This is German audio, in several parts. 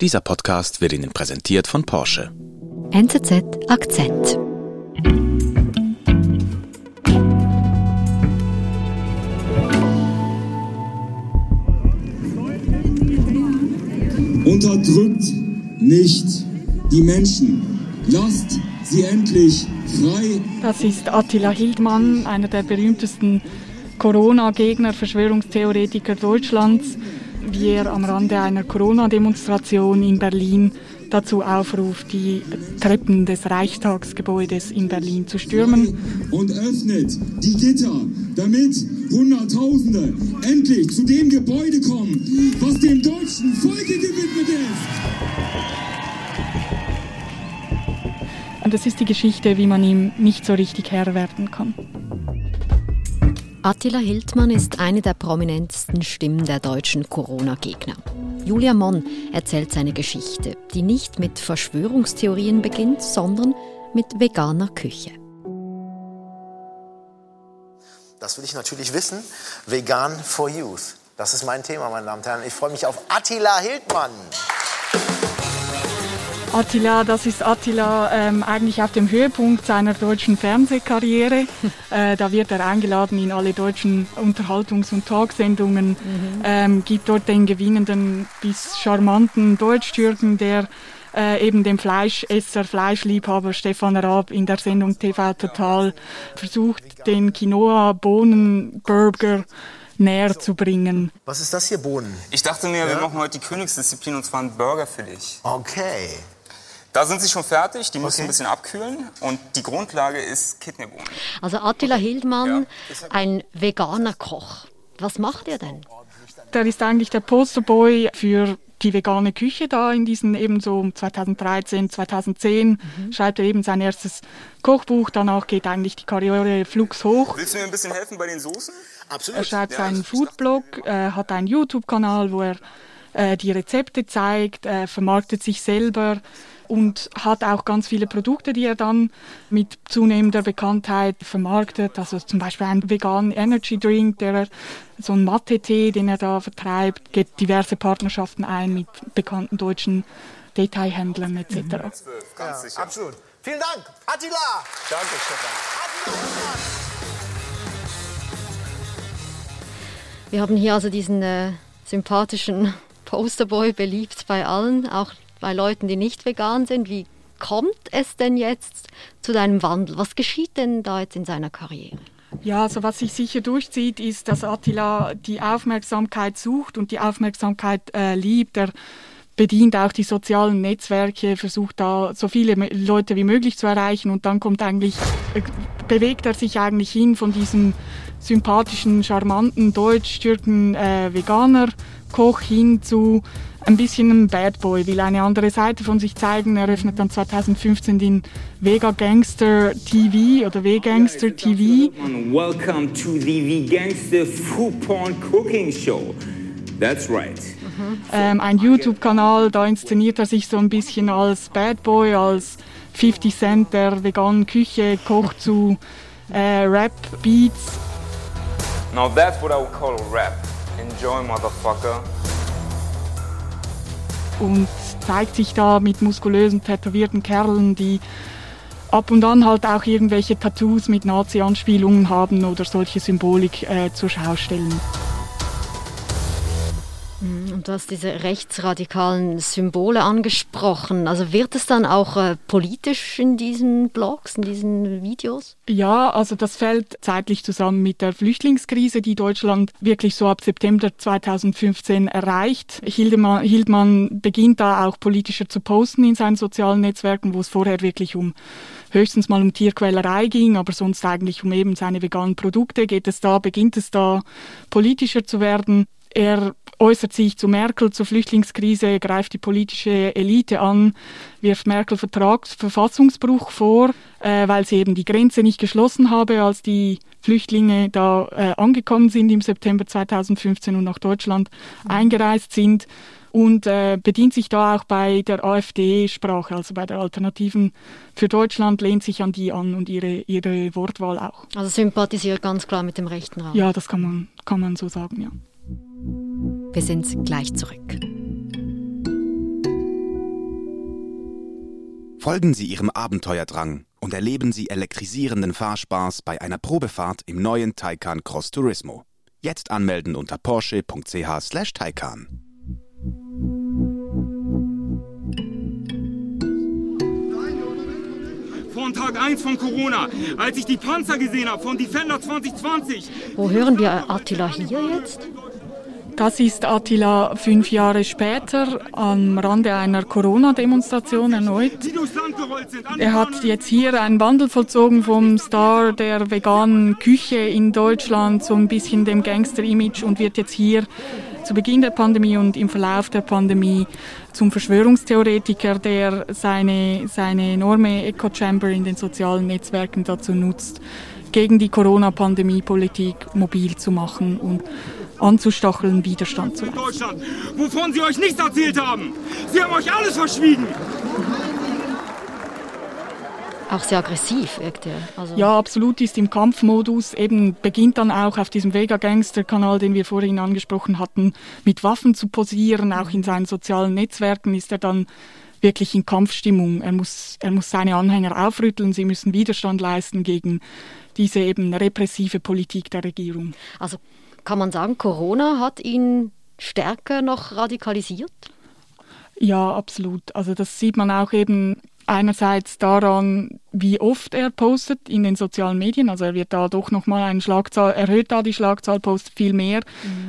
Dieser Podcast wird Ihnen präsentiert von Porsche. NZZ Akzent. Unterdrückt nicht die Menschen. Lasst sie endlich frei. Das ist Attila Hildmann, einer der berühmtesten Corona-Gegner, Verschwörungstheoretiker Deutschlands, wie er am Rande einer Corona-Demonstration in Berlin dazu aufruft, die Treppen des Reichstagsgebäudes in Berlin zu stürmen. Und öffnet die Gitter, damit Hunderttausende endlich zu dem Gebäude kommen, was dem deutschen Volke gewidmet ist. Und das ist die Geschichte, wie man ihm nicht so richtig Herr werden kann. Attila Hildmann ist eine der prominentesten Stimmen der deutschen Corona-Gegner. Julia Monn erzählt seine Geschichte, die nicht mit Verschwörungstheorien beginnt, sondern mit veganer Küche. Das will ich natürlich wissen. Vegan for Youth. Das ist mein Thema, meine Damen und Herren. Ich freue mich auf Attila Hildmann. Attila, das ist Attila ähm, eigentlich auf dem Höhepunkt seiner deutschen Fernsehkarriere. äh, da wird er eingeladen in alle deutschen Unterhaltungs- und Talksendungen, mhm. ähm, gibt dort den gewinnenden bis charmanten Deutsch-Türken, der äh, eben dem Fleischesser, Fleischliebhaber Stefan Raab in der Sendung TV Total versucht, den Quinoa-Bohnen-Burger näher zu bringen. Was ist das hier, Bohnen? Ich dachte mir, ja? wir machen heute die Königsdisziplin und zwar einen Burger für dich. Okay. Da sind sie schon fertig, die müssen okay. ein bisschen abkühlen und die Grundlage ist Kidneybohnen. Also Attila Hildmann, ja. ein veganer Koch. Was macht er denn? Der ist eigentlich der Posterboy für die vegane Küche da in diesen eben so 2013, 2010 mhm. schreibt er eben sein erstes Kochbuch. Danach geht eigentlich die Karriere flugs hoch. Willst du mir ein bisschen helfen bei den Soßen? Absolut. Er schreibt ja, seinen Foodblog, äh, hat einen YouTube-Kanal, wo er äh, die Rezepte zeigt, äh, vermarktet sich selber und hat auch ganz viele Produkte, die er dann mit zunehmender Bekanntheit vermarktet. Also zum Beispiel einen veganen Energy Drink, der er, so ein Mathe-Tee, den er da vertreibt, geht diverse Partnerschaften ein mit bekannten deutschen Detailhändlern etc. Mhm. Ja, absolut. Vielen Dank, Attila! Danke, Stefan. Wir haben hier also diesen äh, sympathischen Posterboy beliebt bei allen, auch bei Leuten, die nicht vegan sind. Wie kommt es denn jetzt zu deinem Wandel? Was geschieht denn da jetzt in seiner Karriere? Ja, also was sich sicher durchzieht, ist, dass Attila die Aufmerksamkeit sucht und die Aufmerksamkeit äh, liebt. Er bedient auch die sozialen Netzwerke, versucht da so viele Leute wie möglich zu erreichen und dann kommt eigentlich, äh, bewegt er sich eigentlich hin von diesem sympathischen, charmanten Deutsch-Türken äh, hin zu ein bisschen ein Bad Boy, will eine andere Seite von sich zeigen. Er öffnet dann 2015 den Vega Gangster TV oder V-Gangster TV. Welcome to the V-Gangster Food Porn Cooking Show. That's right. Ähm, ein YouTube-Kanal, da inszeniert er sich so ein bisschen als Bad Boy, als 50 Cent der veganen Küche, kocht zu äh, Rap-Beats. Now that's what I would call rap. Enjoy, motherfucker und zeigt sich da mit muskulösen, tätowierten Kerlen, die ab und an halt auch irgendwelche Tattoos mit Nazi-Anspielungen haben oder solche Symbolik äh, zur Schau stellen. Und du hast diese rechtsradikalen Symbole angesprochen. Also wird es dann auch äh, politisch in diesen Blogs, in diesen Videos? Ja, also das fällt zeitlich zusammen mit der Flüchtlingskrise, die Deutschland wirklich so ab September 2015 erreicht. Hildemann, Hildmann beginnt da auch politischer zu posten in seinen sozialen Netzwerken, wo es vorher wirklich um höchstens mal um Tierquälerei ging, aber sonst eigentlich um eben seine veganen Produkte. Geht es da, beginnt es da politischer zu werden. Er äußert sich zu Merkel, zur Flüchtlingskrise, greift die politische Elite an, wirft Merkel Vertragsverfassungsbruch vor, äh, weil sie eben die Grenze nicht geschlossen habe, als die Flüchtlinge da äh, angekommen sind im September 2015 und nach Deutschland mhm. eingereist sind und äh, bedient sich da auch bei der AfD-Sprache, also bei der Alternativen für Deutschland, lehnt sich an die an und ihre, ihre Wortwahl auch. Also sympathisiert ganz klar mit dem rechten Raum. Ja, das kann man, kann man so sagen, ja. Wir sind gleich zurück. Folgen Sie Ihrem Abenteuerdrang und erleben Sie elektrisierenden Fahrspaß bei einer Probefahrt im neuen Taycan Cross Turismo. Jetzt anmelden unter porsche.ch/taycan. Von Tag 1 von Corona, als ich die Panzer gesehen habe von Defender 2020. Wo hören wir Attila hier jetzt? Das ist Attila fünf Jahre später am Rande einer Corona-Demonstration erneut. Er hat jetzt hier einen Wandel vollzogen vom Star der veganen Küche in Deutschland so ein bisschen dem Gangster-Image und wird jetzt hier zu Beginn der Pandemie und im Verlauf der Pandemie zum Verschwörungstheoretiker, der seine, seine enorme Echo-Chamber in den sozialen Netzwerken dazu nutzt, gegen die Corona-Pandemie-Politik mobil zu machen und anzustacheln, Widerstand zu leisten. Deutschland, wovon sie euch nichts erzählt haben. Sie haben euch alles verschwiegen. Auch sehr aggressiv wirkt er. Also Ja, absolut ist im Kampfmodus, eben beginnt dann auch auf diesem Vega-Gangster-Kanal, den wir vorhin angesprochen hatten, mit Waffen zu posieren. Auch in seinen sozialen Netzwerken ist er dann wirklich in Kampfstimmung. Er muss, er muss seine Anhänger aufrütteln, sie müssen Widerstand leisten gegen diese eben repressive Politik der Regierung. Also kann man sagen, Corona hat ihn stärker noch radikalisiert? Ja, absolut. Also das sieht man auch eben einerseits daran, wie oft er postet in den sozialen Medien. Also er wird da doch nochmal eine Schlagzahl, erhöht da die Schlagzahl, postet viel mehr.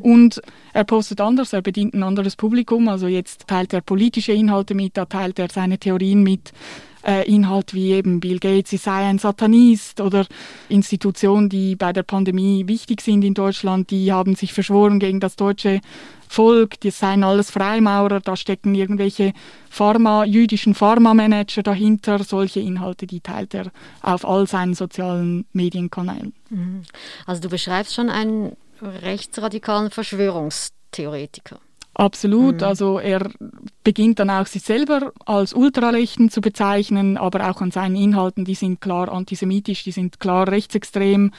Und er postet anders, er bedient ein anderes Publikum. Also jetzt teilt er politische Inhalte mit, da teilt er seine Theorien mit. Äh, Inhalt wie eben Bill Gates, sie sei ein Satanist oder Institutionen, die bei der Pandemie wichtig sind in Deutschland, die haben sich verschworen gegen das deutsche Volk, die seien alles Freimaurer, da stecken irgendwelche Pharma, jüdischen Pharma-Manager dahinter, solche Inhalte, die teilt er auf all seinen sozialen Medienkanälen. Also du beschreibst schon einen rechtsradikalen Verschwörungstheoretiker. Absolut, also er beginnt dann auch sich selber als Ultrarechten zu bezeichnen, aber auch an seinen Inhalten, die sind klar antisemitisch, die sind klar rechtsextrem,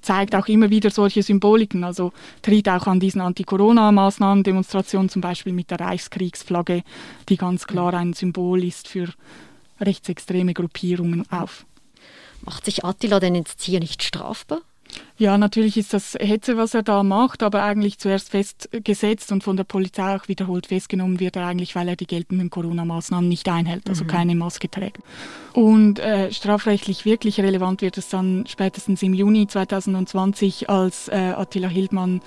zeigt auch immer wieder solche Symboliken, also tritt auch an diesen Anti-Corona-Maßnahmen, Demonstrationen zum Beispiel mit der Reichskriegsflagge, die ganz klar ein Symbol ist für rechtsextreme Gruppierungen auf. Macht sich Attila denn jetzt hier nicht strafbar? Ja, natürlich ist das Hetze, was er da macht, aber eigentlich zuerst festgesetzt und von der Polizei auch wiederholt festgenommen wird er eigentlich, weil er die geltenden Corona-Maßnahmen nicht einhält, also keine Maske trägt. Und äh, strafrechtlich wirklich relevant wird es dann spätestens im Juni 2020, als äh, Attila Hildmann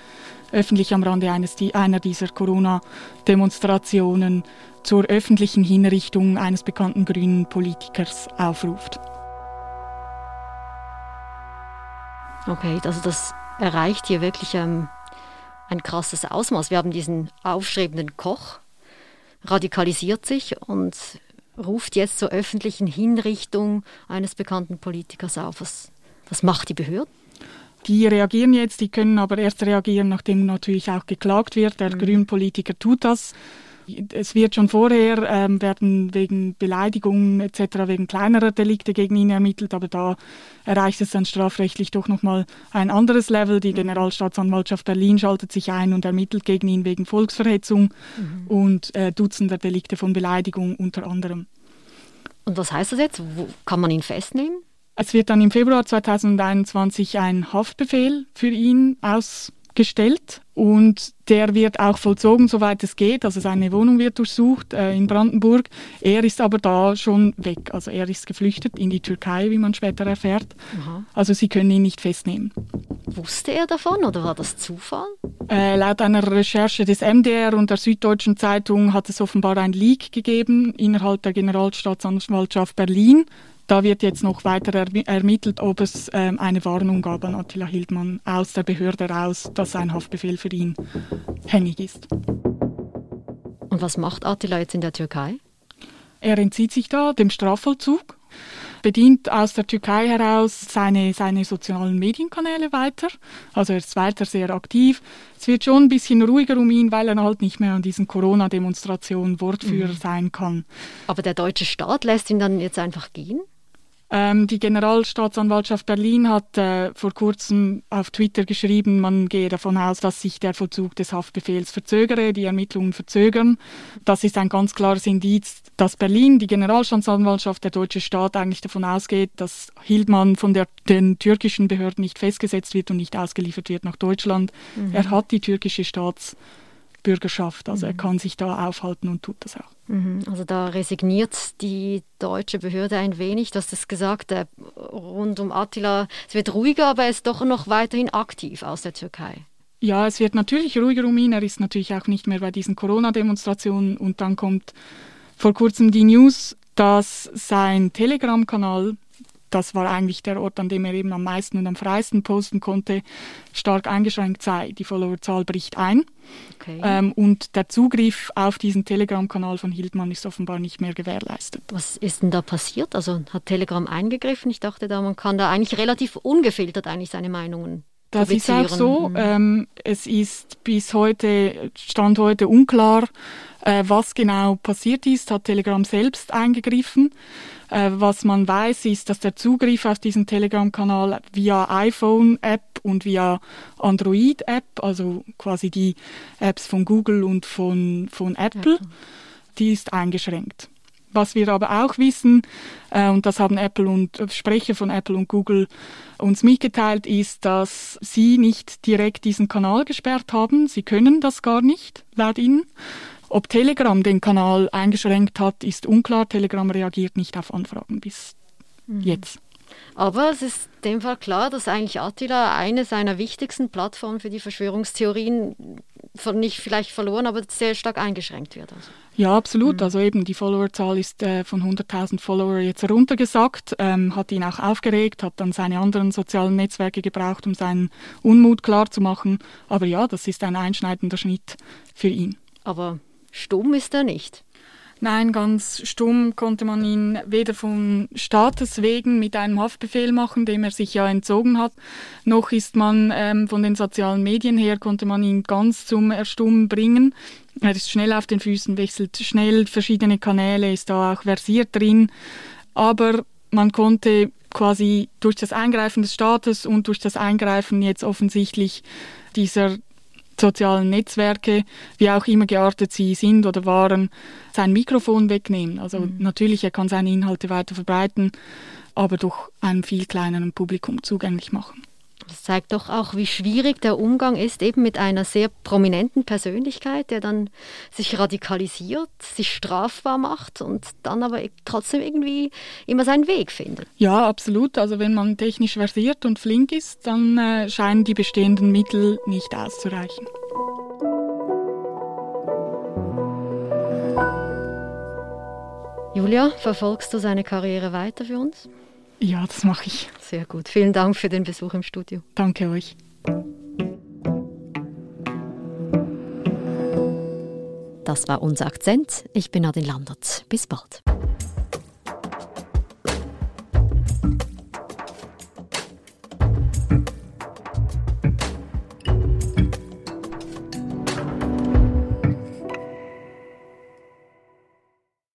öffentlich am Rande eines, einer dieser Corona-Demonstrationen zur öffentlichen Hinrichtung eines bekannten grünen Politikers aufruft. Okay, also das erreicht hier wirklich ähm, ein krasses Ausmaß. Wir haben diesen aufstrebenden Koch, radikalisiert sich und ruft jetzt zur öffentlichen Hinrichtung eines bekannten Politikers auf. Was, was macht die Behörde? Die reagieren jetzt, die können aber erst reagieren, nachdem natürlich auch geklagt wird. Der Grünpolitiker tut das. Es wird schon vorher, ähm, werden wegen Beleidigungen etc., wegen kleinerer Delikte gegen ihn ermittelt, aber da erreicht es dann strafrechtlich doch nochmal ein anderes Level. Die Generalstaatsanwaltschaft Berlin schaltet sich ein und ermittelt gegen ihn wegen Volksverhetzung und äh, Dutzender Delikte von Beleidigung unter anderem. Und was heißt das jetzt? Wo, kann man ihn festnehmen? Es wird dann im Februar 2021 ein Haftbefehl für ihn ausgestellt und der wird auch vollzogen, soweit es geht. Also seine Wohnung wird durchsucht äh, in Brandenburg. Er ist aber da schon weg. Also er ist geflüchtet in die Türkei, wie man später erfährt. Also sie können ihn nicht festnehmen. Wusste er davon oder war das Zufall? Äh, laut einer Recherche des MDR und der Süddeutschen Zeitung hat es offenbar ein Leak gegeben innerhalb der Generalstaatsanwaltschaft Berlin. Da wird jetzt noch weiter ermi- ermittelt, ob es ähm, eine Warnung gab an Attila Hildmann aus der Behörde raus, dass ein Haftbefehl für ihn hängig ist. Und was macht Attila jetzt in der Türkei? Er entzieht sich da dem Strafvollzug, bedient aus der Türkei heraus seine, seine sozialen Medienkanäle weiter. Also er ist weiter sehr aktiv. Es wird schon ein bisschen ruhiger um ihn, weil er halt nicht mehr an diesen Corona-Demonstrationen Wortführer sein kann. Aber der deutsche Staat lässt ihn dann jetzt einfach gehen? Ähm, die Generalstaatsanwaltschaft Berlin hat äh, vor kurzem auf Twitter geschrieben, man gehe davon aus, dass sich der Vollzug des Haftbefehls verzögere, die Ermittlungen verzögern. Das ist ein ganz klares Indiz, dass Berlin, die Generalstaatsanwaltschaft, der deutsche Staat eigentlich davon ausgeht, dass Hildmann von der, den türkischen Behörden nicht festgesetzt wird und nicht ausgeliefert wird nach Deutschland. Mhm. Er hat die türkische Staatsbürgerschaft, also mhm. er kann sich da aufhalten und tut das auch. Mhm. Also da resigniert die deutsche Behörde ein wenig. Du hast es gesagt, äh, rund um Attila, es wird ruhiger, aber er ist doch noch weiterhin aktiv aus der Türkei. Ja, es wird natürlich ruhiger um ihn. Er ist natürlich auch nicht mehr bei diesen Corona-Demonstrationen. Und dann kommt vor kurzem die News, dass sein Telegram-Kanal das war eigentlich der Ort, an dem er eben am meisten und am freisten posten konnte, stark eingeschränkt sei. Die Followerzahl bricht ein. Okay. Ähm, und der Zugriff auf diesen Telegram-Kanal von Hildmann ist offenbar nicht mehr gewährleistet. Was ist denn da passiert? Also hat Telegram eingegriffen? Ich dachte da, man kann da eigentlich relativ ungefiltert eigentlich seine Meinungen das ist auch so. Mhm. Ähm, es ist bis heute, Stand heute unklar, äh, was genau passiert ist. Hat Telegram selbst eingegriffen. Äh, was man weiß, ist, dass der Zugriff auf diesen Telegram-Kanal via iPhone-App und via Android-App, also quasi die Apps von Google und von, von Apple, Apple. die ist eingeschränkt. Was wir aber auch wissen, äh, und das haben Apple und äh, Sprecher von Apple und Google uns mitgeteilt, ist, dass sie nicht direkt diesen Kanal gesperrt haben. Sie können das gar nicht, laut ihnen. Ob Telegram den Kanal eingeschränkt hat, ist unklar. Telegram reagiert nicht auf Anfragen bis mhm. jetzt. Aber es ist in dem Fall klar, dass eigentlich Attila eine seiner wichtigsten Plattformen für die Verschwörungstheorien nicht vielleicht verloren, aber sehr stark eingeschränkt wird. Also. Ja, absolut. Mhm. Also eben die Followerzahl ist äh, von 100.000 Follower jetzt runtergesackt, ähm, hat ihn auch aufgeregt, hat dann seine anderen sozialen Netzwerke gebraucht, um seinen Unmut klarzumachen. Aber ja, das ist ein einschneidender Schnitt für ihn. Aber stumm ist er nicht. Nein, ganz stumm konnte man ihn weder vom Staates wegen mit einem Haftbefehl machen, dem er sich ja entzogen hat, noch ist man ähm, von den sozialen Medien her, konnte man ihn ganz zum Erstummen bringen. Er ist schnell auf den Füßen, wechselt schnell verschiedene Kanäle, ist da auch versiert drin. Aber man konnte quasi durch das Eingreifen des Staates und durch das Eingreifen jetzt offensichtlich dieser sozialen Netzwerke, wie auch immer geartet sie sind oder waren, sein Mikrofon wegnehmen. Also mhm. natürlich, er kann seine Inhalte weiter verbreiten, aber doch einem viel kleineren Publikum zugänglich machen. Das zeigt doch auch, wie schwierig der Umgang ist, eben mit einer sehr prominenten Persönlichkeit, der dann sich radikalisiert, sich strafbar macht und dann aber trotzdem irgendwie immer seinen Weg findet. Ja, absolut. Also wenn man technisch versiert und flink ist, dann äh, scheinen die bestehenden Mittel nicht auszureichen. Julia, verfolgst du seine Karriere weiter für uns? Ja, das mache ich. Sehr gut. Vielen Dank für den Besuch im Studio. Danke euch. Das war unser Akzent. Ich bin Nadine Landert. Bis bald.